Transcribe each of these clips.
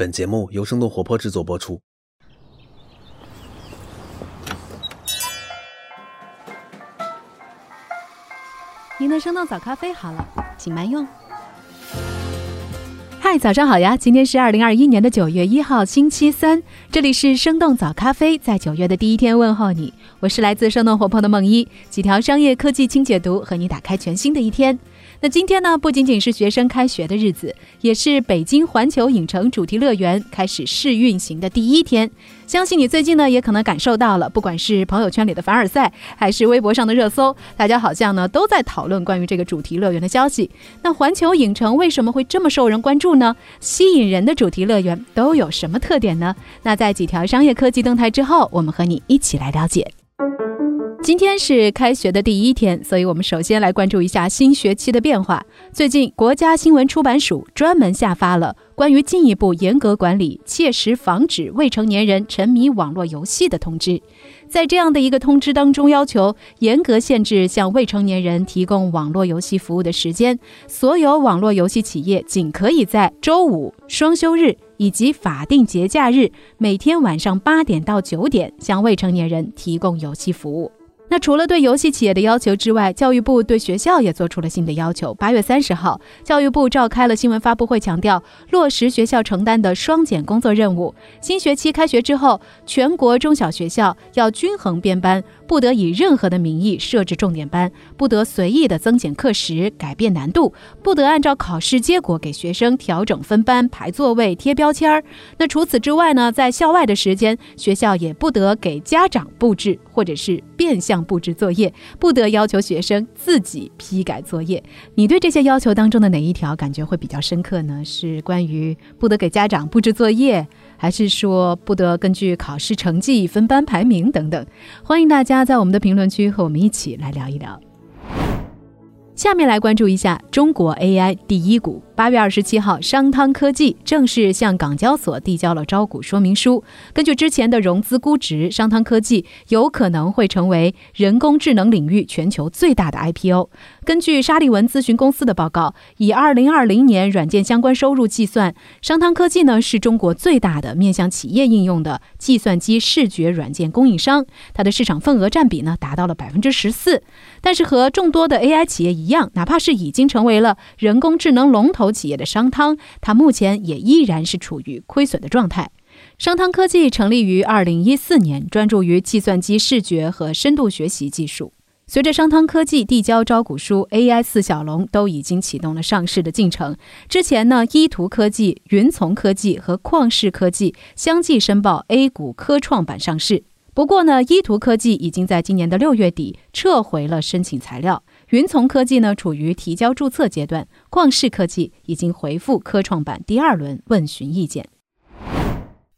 本节目由生动活泼制作播出。您的生动早咖啡好了，请慢用。嗨，早上好呀！今天是二零二一年的九月一号，星期三。这里是生动早咖啡，在九月的第一天问候你。我是来自生动活泼的梦一，几条商业科技轻解读，和你打开全新的一天。那今天呢，不仅仅是学生开学的日子，也是北京环球影城主题乐园开始试运行的第一天。相信你最近呢，也可能感受到了，不管是朋友圈里的凡尔赛，还是微博上的热搜，大家好像呢都在讨论关于这个主题乐园的消息。那环球影城为什么会这么受人关注呢？吸引人的主题乐园都有什么特点呢？那在几条商业科技动态之后，我们和你一起来了解。今天是开学的第一天，所以我们首先来关注一下新学期的变化。最近，国家新闻出版署专门下发了关于进一步严格管理、切实防止未成年人沉迷网络游戏的通知。在这样的一个通知当中，要求严格限制向未成年人提供网络游戏服务的时间，所有网络游戏企业仅可以在周五、双休日以及法定节假日每天晚上八点到九点向未成年人提供游戏服务。那除了对游戏企业的要求之外，教育部对学校也做出了新的要求。八月三十号，教育部召开了新闻发布会，强调落实学校承担的双减工作任务。新学期开学之后，全国中小学校要均衡编班，不得以任何的名义设置重点班，不得随意的增减课时、改变难度，不得按照考试结果给学生调整分班、排座位、贴标签儿。那除此之外呢，在校外的时间，学校也不得给家长布置或者是变相。布置作业不得要求学生自己批改作业。你对这些要求当中的哪一条感觉会比较深刻呢？是关于不得给家长布置作业，还是说不得根据考试成绩分班排名等等？欢迎大家在我们的评论区和我们一起来聊一聊。下面来关注一下中国 AI 第一股。八月二十七号，商汤科技正式向港交所递交了招股说明书。根据之前的融资估值，商汤科技有可能会成为人工智能领域全球最大的 IPO。根据沙利文咨询公司的报告，以二零二零年软件相关收入计算，商汤科技呢是中国最大的面向企业应用的计算机视觉软件供应商，它的市场份额占比呢达到了百分之十四。但是和众多的 AI 企业一，样哪怕是已经成为了人工智能龙头。企业的商汤，它目前也依然是处于亏损的状态。商汤科技成立于二零一四年，专注于计算机视觉和深度学习技术。随着商汤科技递交招股书，AI 四小龙都已经启动了上市的进程。之前呢，依图科技、云从科技和旷视科技相继申报 A 股科创板上市。不过呢，依图科技已经在今年的六月底撤回了申请材料。云从科技呢，处于提交注册阶段；旷视科技已经回复科创板第二轮问询意见。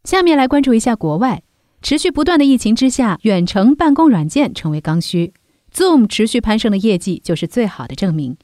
下面来关注一下国外，持续不断的疫情之下，远程办公软件成为刚需。Zoom 持续攀升的业绩就是最好的证明。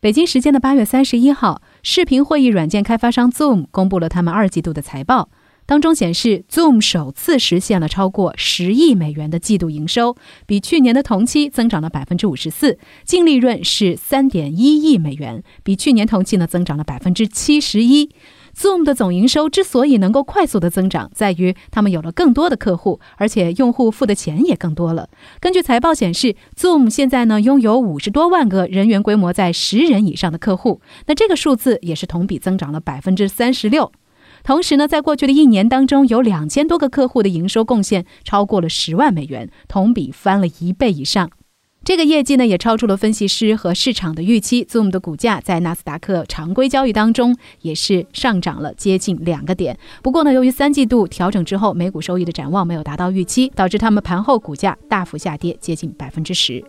北京时间的八月三十一号，视频会议软件开发商 Zoom 公布了他们二季度的财报。当中显示，Zoom 首次实现了超过十亿美元的季度营收，比去年的同期增长了百分之五十四，净利润是三点一亿美元，比去年同期呢增长了百分之七十一。Zoom 的总营收之所以能够快速的增长，在于他们有了更多的客户，而且用户付的钱也更多了。根据财报显示，Zoom 现在呢拥有五十多万个人员规模在十人以上的客户，那这个数字也是同比增长了百分之三十六。同时呢，在过去的一年当中，有两千多个客户的营收贡献超过了十万美元，同比翻了一倍以上。这个业绩呢，也超出了分析师和市场的预期。Zoom 的股价在纳斯达克常规交易当中也是上涨了接近两个点。不过呢，由于三季度调整之后每股收益的展望没有达到预期，导致他们盘后股价大幅下跌接近百分之十。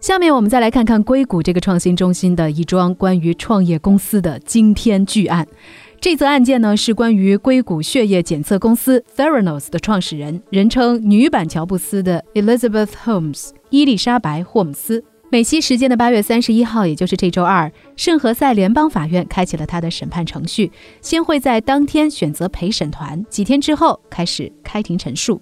下面我们再来看看硅谷这个创新中心的一桩关于创业公司的惊天巨案。这则案件呢，是关于硅谷血液检测公司 Theranos 的创始人，人称“女版乔布斯”的 Elizabeth Holmes 伊丽莎白·霍姆斯。美西时间的八月三十一号，也就是这周二，圣何塞联邦法院开启了他的审判程序，先会在当天选择陪审团，几天之后开始开庭陈述。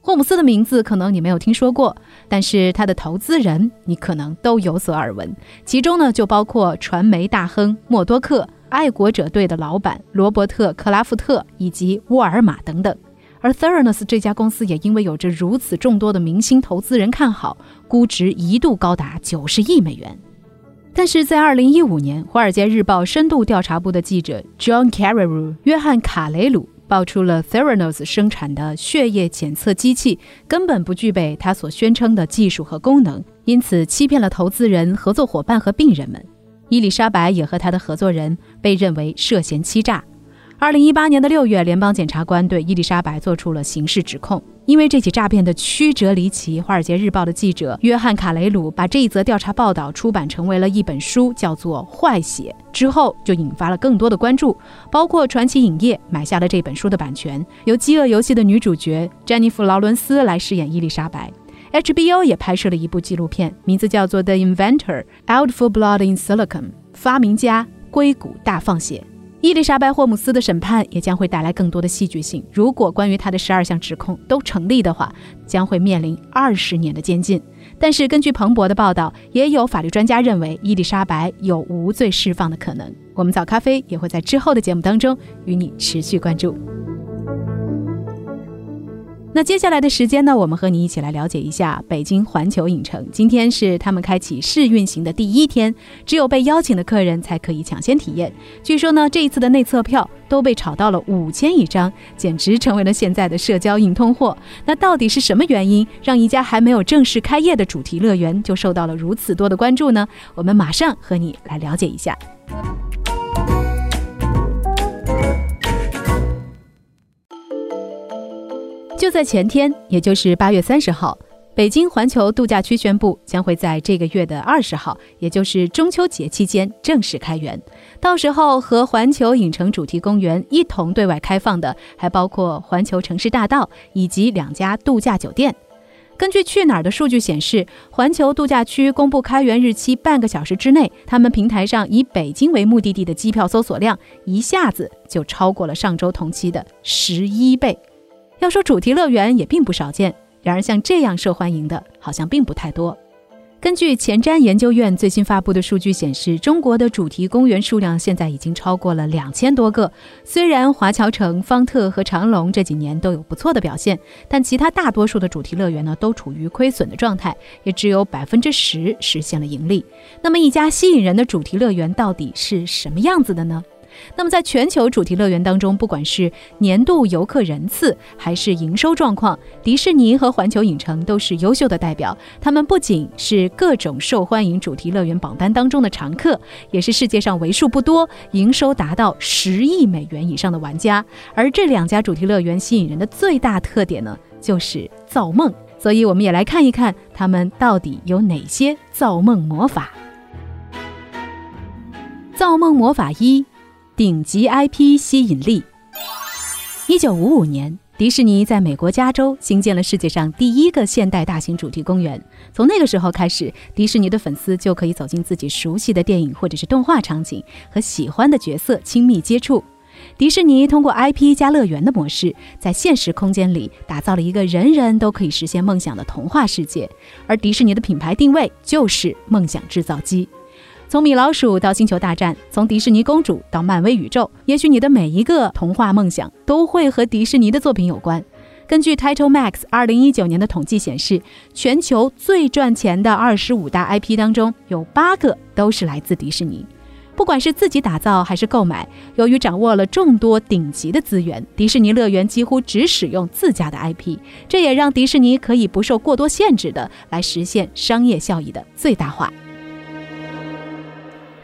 霍姆斯的名字可能你没有听说过，但是他的投资人你可能都有所耳闻，其中呢就包括传媒大亨默多克。爱国者队的老板罗伯特·克拉夫特以及沃尔玛等等。而 Theranos 这家公司也因为有着如此众多的明星投资人看好，估值一度高达九十亿美元。但是在二零一五年，《华尔街日报》深度调查部的记者 John Carreyrou 约翰卡雷鲁爆出了 Theranos 生产的血液检测机器根本不具备他所宣称的技术和功能，因此欺骗了投资人、合作伙伴和病人们。伊丽莎白也和他的合作人被认为涉嫌欺诈。二零一八年的六月，联邦检察官对伊丽莎白做出了刑事指控。因为这起诈骗的曲折离奇，《华尔街日报》的记者约翰卡雷鲁把这一则调查报道出版成为了一本书，叫做《坏血》。之后就引发了更多的关注，包括传奇影业买下了这本书的版权，由《饥饿游戏》的女主角詹妮弗·劳伦斯来饰演伊丽莎白。HBO 也拍摄了一部纪录片，名字叫做《The Inventor: Out for Blood in Silicon》，发明家硅谷大放血。伊丽莎白·霍姆斯的审判也将会带来更多的戏剧性。如果关于她的十二项指控都成立的话，将会面临二十年的监禁。但是，根据彭博的报道，也有法律专家认为伊丽莎白有无罪释放的可能。我们早咖啡也会在之后的节目当中与你持续关注。那接下来的时间呢，我们和你一起来了解一下北京环球影城。今天是他们开启试运行的第一天，只有被邀请的客人才可以抢先体验。据说呢，这一次的内测票都被炒到了五千一张，简直成为了现在的社交硬通货。那到底是什么原因让一家还没有正式开业的主题乐园就受到了如此多的关注呢？我们马上和你来了解一下。就在前天，也就是八月三十号，北京环球度假区宣布将会在这个月的二十号，也就是中秋节期间正式开园。到时候和环球影城主题公园一同对外开放的，还包括环球城市大道以及两家度假酒店。根据去哪儿的数据显示，环球度假区公布开园日期半个小时之内，他们平台上以北京为目的地的机票搜索量一下子就超过了上周同期的十一倍。要说主题乐园也并不少见，然而像这样受欢迎的，好像并不太多。根据前瞻研究院最新发布的数据显示，中国的主题公园数量现在已经超过了两千多个。虽然华侨城、方特和长隆这几年都有不错的表现，但其他大多数的主题乐园呢，都处于亏损的状态，也只有百分之十实现了盈利。那么，一家吸引人的主题乐园到底是什么样子的呢？那么，在全球主题乐园当中，不管是年度游客人次还是营收状况，迪士尼和环球影城都是优秀的代表。他们不仅是各种受欢迎主题乐园榜单当中的常客，也是世界上为数不多营收达到十亿美元以上的玩家。而这两家主题乐园吸引人的最大特点呢，就是造梦。所以，我们也来看一看他们到底有哪些造梦魔法。造梦魔法一。顶级 IP 吸引力。一九五五年，迪士尼在美国加州兴建了世界上第一个现代大型主题公园。从那个时候开始，迪士尼的粉丝就可以走进自己熟悉的电影或者是动画场景，和喜欢的角色亲密接触。迪士尼通过 IP 加乐园的模式，在现实空间里打造了一个人人都可以实现梦想的童话世界。而迪士尼的品牌定位就是梦想制造机。从米老鼠到星球大战，从迪士尼公主到漫威宇宙，也许你的每一个童话梦想都会和迪士尼的作品有关。根据 Title Max 二零一九年的统计显示，全球最赚钱的二十五大 IP 当中，有八个都是来自迪士尼。不管是自己打造还是购买，由于掌握了众多顶级的资源，迪士尼乐园几乎只使用自家的 IP，这也让迪士尼可以不受过多限制的来实现商业效益的最大化。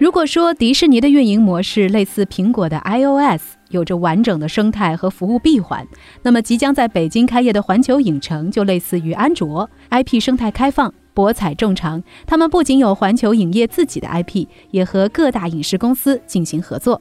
如果说迪士尼的运营模式类似苹果的 iOS，有着完整的生态和服务闭环，那么即将在北京开业的环球影城就类似于安卓，IP 生态开放，博采众长。他们不仅有环球影业自己的 IP，也和各大影视公司进行合作。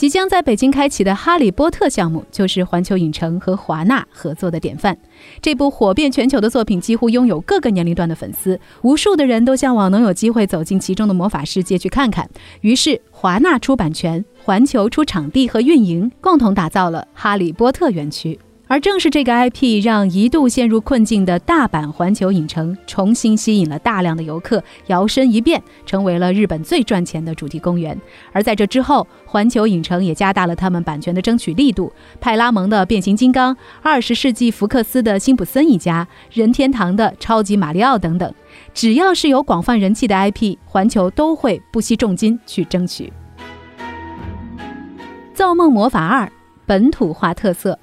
即将在北京开启的《哈利波特》项目，就是环球影城和华纳合作的典范。这部火遍全球的作品几乎拥有各个年龄段的粉丝，无数的人都向往能有机会走进其中的魔法世界去看看。于是，华纳出版权，环球出场地和运营，共同打造了《哈利波特》园区。而正是这个 IP，让一度陷入困境的大阪环球影城重新吸引了大量的游客，摇身一变成为了日本最赚钱的主题公园。而在这之后，环球影城也加大了他们版权的争取力度，派拉蒙的变形金刚、二十世纪福克斯的辛普森一家、任天堂的超级马里奥等等，只要是有广泛人气的 IP，环球都会不惜重金去争取。造梦魔法二本土化特色。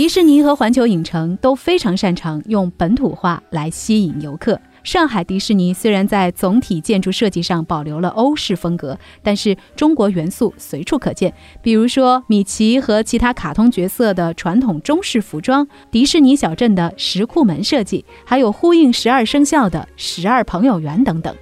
迪士尼和环球影城都非常擅长用本土化来吸引游客。上海迪士尼虽然在总体建筑设计上保留了欧式风格，但是中国元素随处可见。比如说米奇和其他卡通角色的传统中式服装，迪士尼小镇的石库门设计，还有呼应十二生肖的十二朋友园等等。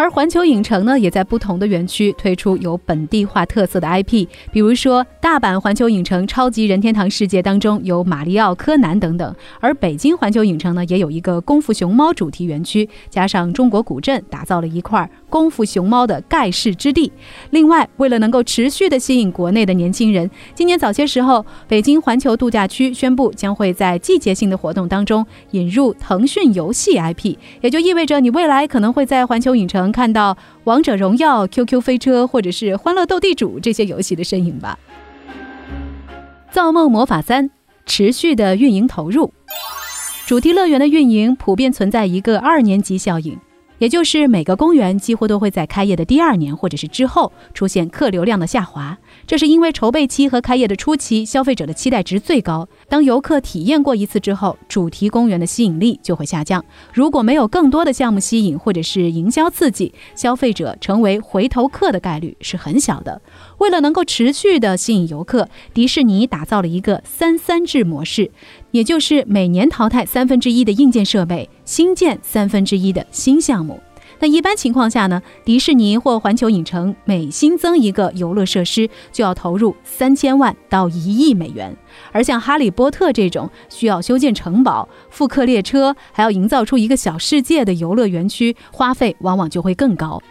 而环球影城呢，也在不同的园区推出有本地化特色的 IP，比如说大阪环球影城超级任天堂世界当中有马里奥、柯南等等，而北京环球影城呢，也有一个功夫熊猫主题园区，加上中国古镇，打造了一块功夫熊猫的盖世之地。另外，为了能够持续的吸引国内的年轻人，今年早些时候，北京环球度假区宣布将会在季节性的活动当中引入腾讯游戏 IP，也就意味着你未来可能会在环球影城。看到王者荣耀、QQ 飞车或者是欢乐斗地主这些游戏的身影吧。造梦魔法三持续的运营投入，主题乐园的运营普遍存在一个二年级效应。也就是每个公园几乎都会在开业的第二年或者是之后出现客流量的下滑，这是因为筹备期和开业的初期消费者的期待值最高。当游客体验过一次之后，主题公园的吸引力就会下降。如果没有更多的项目吸引或者是营销刺激，消费者成为回头客的概率是很小的。为了能够持续的吸引游客，迪士尼打造了一个三三制模式。也就是每年淘汰三分之一的硬件设备，新建三分之一的新项目。那一般情况下呢，迪士尼或环球影城每新增一个游乐设施，就要投入三千万到一亿美元。而像哈利波特这种需要修建城堡、复刻列车，还要营造出一个小世界的游乐园区，花费往往就会更高。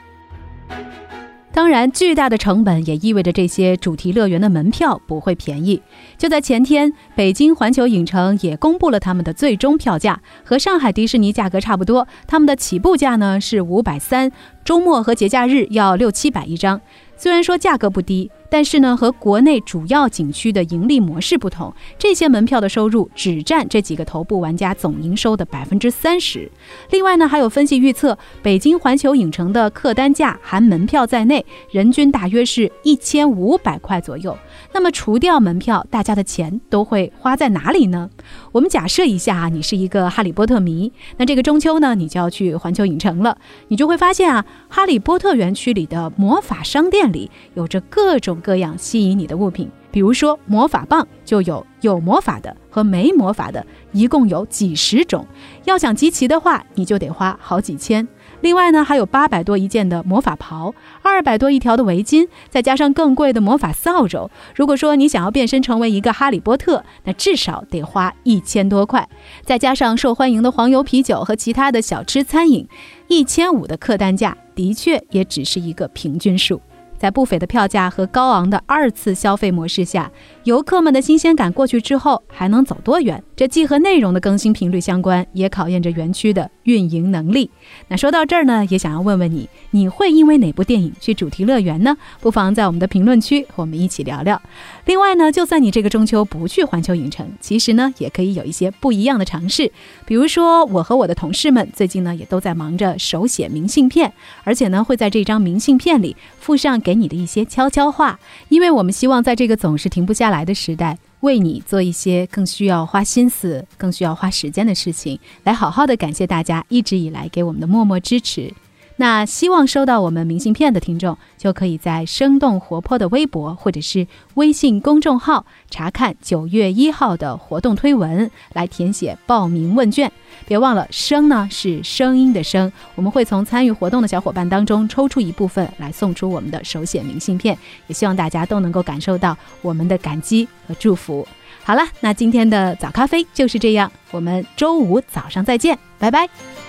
当然，巨大的成本也意味着这些主题乐园的门票不会便宜。就在前天，北京环球影城也公布了他们的最终票价，和上海迪士尼价格差不多。他们的起步价呢是五百三，周末和节假日要六七百一张。虽然说价格不低。但是呢，和国内主要景区的盈利模式不同，这些门票的收入只占这几个头部玩家总营收的百分之三十。另外呢，还有分析预测，北京环球影城的客单价含门票在内，人均大约是一千五百块左右。那么除掉门票，大家的钱都会花在哪里呢？我们假设一下，你是一个哈利波特迷，那这个中秋呢，你就要去环球影城了，你就会发现啊，哈利波特园区里的魔法商店里有着各种各样吸引你的物品，比如说魔法棒，就有有魔法的和没魔法的，一共有几十种，要想集齐的话，你就得花好几千。另外呢，还有八百多一件的魔法袍，二百多一条的围巾，再加上更贵的魔法扫帚。如果说你想要变身成为一个哈利波特，那至少得花一千多块。再加上受欢迎的黄油啤酒和其他的小吃餐饮，一千五的客单价的确也只是一个平均数。在不菲的票价和高昂的二次消费模式下，游客们的新鲜感过去之后还能走多远？这既和内容的更新频率相关，也考验着园区的运营能力。那说到这儿呢，也想要问问你，你会因为哪部电影去主题乐园呢？不妨在我们的评论区和我们一起聊聊。另外呢，就算你这个中秋不去环球影城，其实呢，也可以有一些不一样的尝试。比如说，我和我的同事们最近呢，也都在忙着手写明信片，而且呢，会在这张明信片里附上给你的一些悄悄话，因为我们希望在这个总是停不下来的时代。为你做一些更需要花心思、更需要花时间的事情，来好好的感谢大家一直以来给我们的默默支持。那希望收到我们明信片的听众，就可以在生动活泼的微博或者是微信公众号查看九月一号的活动推文，来填写报名问卷。别忘了，声呢是声音的声，我们会从参与活动的小伙伴当中抽出一部分来送出我们的手写明信片，也希望大家都能够感受到我们的感激和祝福。好了，那今天的早咖啡就是这样，我们周五早上再见，拜拜。